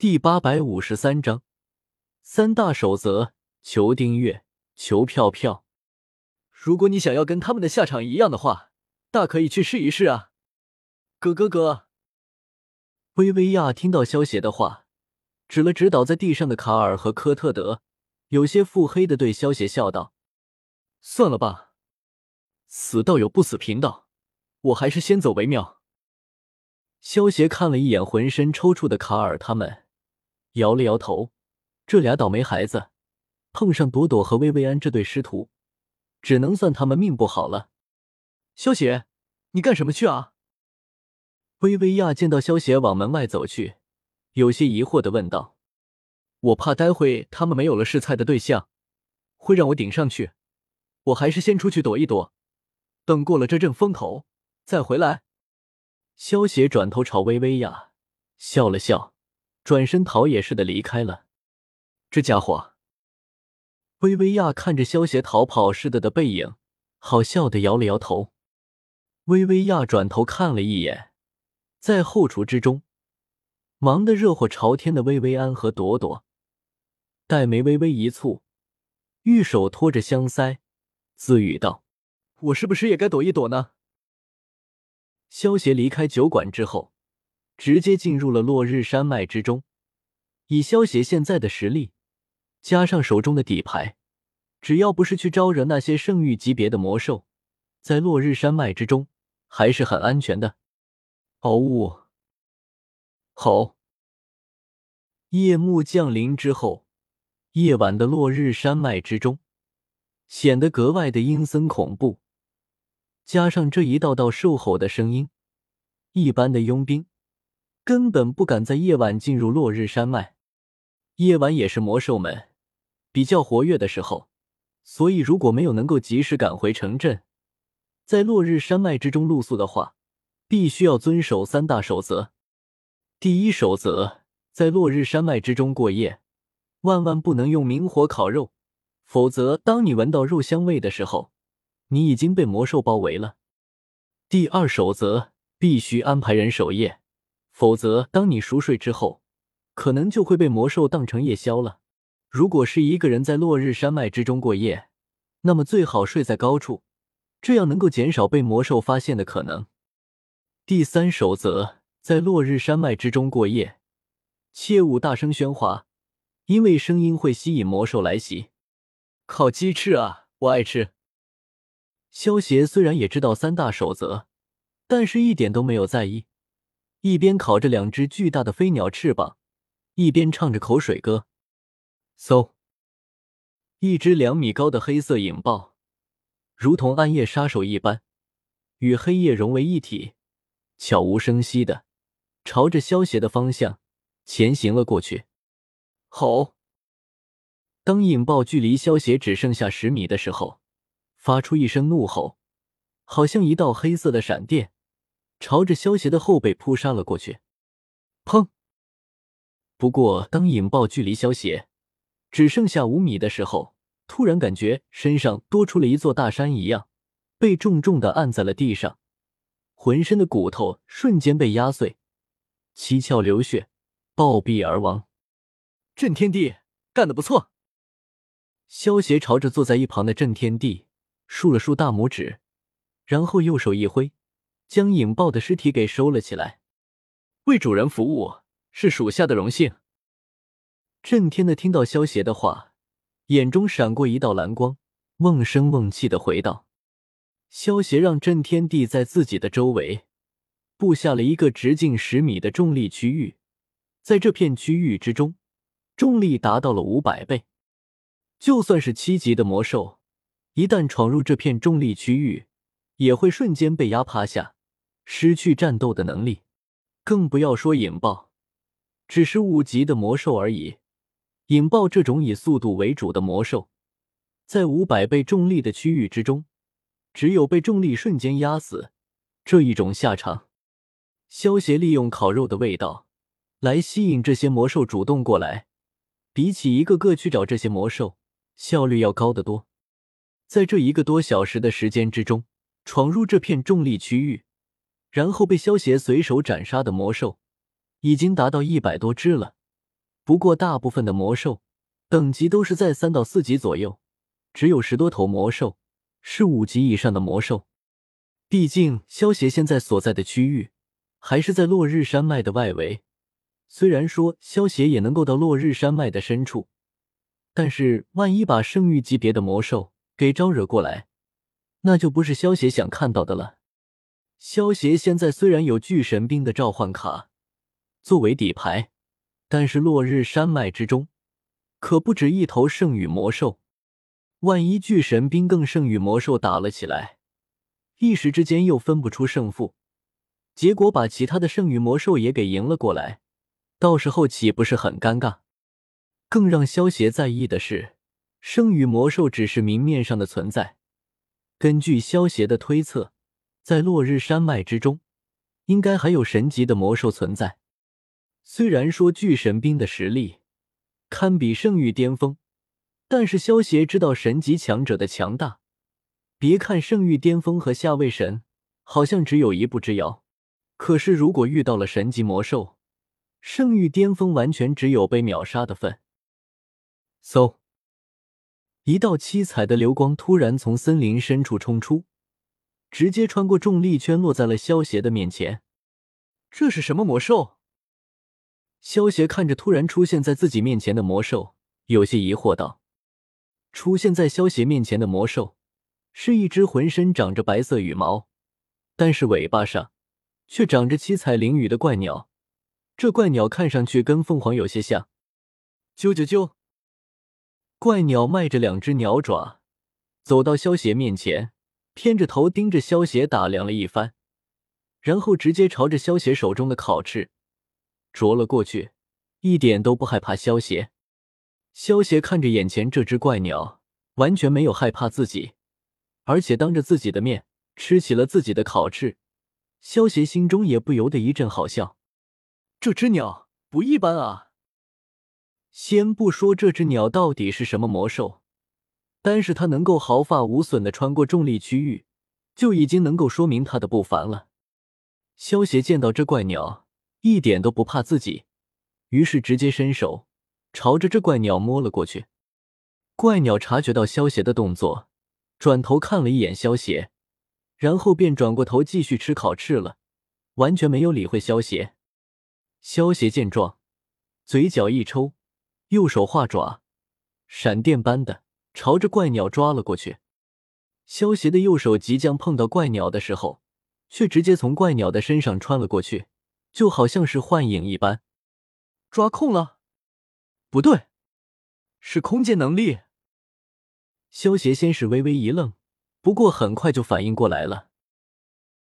第八百五十三章三大守则，求订阅，求票票。如果你想要跟他们的下场一样的话，大可以去试一试啊！哥哥哥。薇薇娅听到萧邪的话，指了指倒在地上的卡尔和科特德，有些腹黑的对萧邪笑道：“算了吧，死道友不死贫道，我还是先走为妙。”萧邪看了一眼浑身抽搐的卡尔他们，摇了摇头。这俩倒霉孩子，碰上朵朵和薇薇安这对师徒，只能算他们命不好了。萧邪，你干什么去啊？薇薇娅见到萧邪往门外走去，有些疑惑的问道：“我怕待会他们没有了试菜的对象，会让我顶上去。我还是先出去躲一躲，等过了这阵风头再回来。”萧邪转头朝薇薇娅笑了笑，转身逃也似的离开了。这家伙，薇薇娅看着萧邪逃跑似的的背影，好笑的摇了摇头。薇薇娅转头看了一眼。在后厨之中，忙得热火朝天的薇薇安和朵朵，黛眉微微一蹙，玉手托着香腮，自语道：“我是不是也该躲一躲呢？”萧邪离开酒馆之后，直接进入了落日山脉之中。以萧协现在的实力，加上手中的底牌，只要不是去招惹那些圣域级别的魔兽，在落日山脉之中还是很安全的。嗷呜！吼！夜幕降临之后，夜晚的落日山脉之中显得格外的阴森恐怖。加上这一道道兽吼的声音，一般的佣兵根本不敢在夜晚进入落日山脉。夜晚也是魔兽们比较活跃的时候，所以如果没有能够及时赶回城镇，在落日山脉之中露宿的话，必须要遵守三大守则。第一守则，在落日山脉之中过夜，万万不能用明火烤肉，否则当你闻到肉香味的时候，你已经被魔兽包围了。第二守则，必须安排人守夜，否则当你熟睡之后，可能就会被魔兽当成夜宵了。如果是一个人在落日山脉之中过夜，那么最好睡在高处，这样能够减少被魔兽发现的可能。第三守则，在落日山脉之中过夜，切勿大声喧哗，因为声音会吸引魔兽来袭。烤鸡翅啊，我爱吃。萧协虽然也知道三大守则，但是一点都没有在意，一边烤着两只巨大的飞鸟翅膀，一边唱着口水歌。嗖！一只两米高的黑色影豹，如同暗夜杀手一般，与黑夜融为一体。悄无声息的朝着萧邪的方向前行了过去。吼！当引爆距离萧邪只剩下十米的时候，发出一声怒吼，好像一道黑色的闪电，朝着萧邪的后背扑杀了过去。砰！不过，当引爆距离萧邪只剩下五米的时候，突然感觉身上多出了一座大山一样，被重重的按在了地上。浑身的骨头瞬间被压碎，七窍流血，暴毙而亡。震天地干得不错！萧邪朝着坐在一旁的震天地竖了竖大拇指，然后右手一挥，将引爆的尸体给收了起来。为主人服务是属下的荣幸。震天的听到萧协的话，眼中闪过一道蓝光，瓮声瓮气的回道。萧协让震天地在自己的周围布下了一个直径十米的重力区域，在这片区域之中，重力达到了五百倍。就算是七级的魔兽，一旦闯入这片重力区域，也会瞬间被压趴下，失去战斗的能力。更不要说引爆，只是五级的魔兽而已。引爆这种以速度为主的魔兽，在五百倍重力的区域之中。只有被重力瞬间压死这一种下场。萧协利用烤肉的味道来吸引这些魔兽主动过来，比起一个个去找这些魔兽，效率要高得多。在这一个多小时的时间之中，闯入这片重力区域，然后被萧协随手斩杀的魔兽，已经达到一百多只了，不过大部分的魔兽等级都是在三到四级左右，只有十多头魔兽是五级以上的魔兽。毕竟萧协现在所在的区域还是在落日山脉的外围，虽然说萧协也能够到落日山脉的深处，但是万一把圣域级别的魔兽给招惹过来，那就不是萧协想看到的了。萧协现在虽然有巨神兵的召唤卡作为底牌，但是落日山脉之中可不止一头圣域魔兽，万一巨神兵更圣域魔兽打了起来。一时之间又分不出胜负，结果把其他的圣域魔兽也给赢了过来，到时候岂不是很尴尬？更让萧协在意的是，圣域魔兽只是明面上的存在。根据萧协的推测，在落日山脉之中，应该还有神级的魔兽存在。虽然说巨神兵的实力堪比圣域巅峰，但是萧协知道神级强者的强大。别看圣域巅峰和下位神好像只有一步之遥，可是如果遇到了神级魔兽，圣域巅峰完全只有被秒杀的份。嗖！一道七彩的流光突然从森林深处冲出，直接穿过重力圈，落在了萧邪的面前。这是什么魔兽？萧邪看着突然出现在自己面前的魔兽，有些疑惑道：“出现在萧邪面前的魔兽。”是一只浑身长着白色羽毛，但是尾巴上却长着七彩翎羽的怪鸟。这怪鸟看上去跟凤凰有些像。啾啾啾！怪鸟迈着两只鸟爪，走到萧邪面前，偏着头盯着萧邪打量了一番，然后直接朝着萧邪手中的烤翅啄了过去，一点都不害怕萧邪。萧邪看着眼前这只怪鸟，完全没有害怕自己。而且当着自己的面吃起了自己的烤翅，萧邪心中也不由得一阵好笑。这只鸟不一般啊！先不说这只鸟到底是什么魔兽，单是它能够毫发无损的穿过重力区域，就已经能够说明它的不凡了。萧协见到这怪鸟一点都不怕自己，于是直接伸手朝着这怪鸟摸了过去。怪鸟察觉到萧协的动作。转头看了一眼萧邪，然后便转过头继续吃烤翅了，完全没有理会萧邪。萧邪见状，嘴角一抽，右手化爪，闪电般的朝着怪鸟抓了过去。萧邪的右手即将碰到怪鸟的时候，却直接从怪鸟的身上穿了过去，就好像是幻影一般。抓空了？不对，是空间能力。萧邪先是微微一愣，不过很快就反应过来了。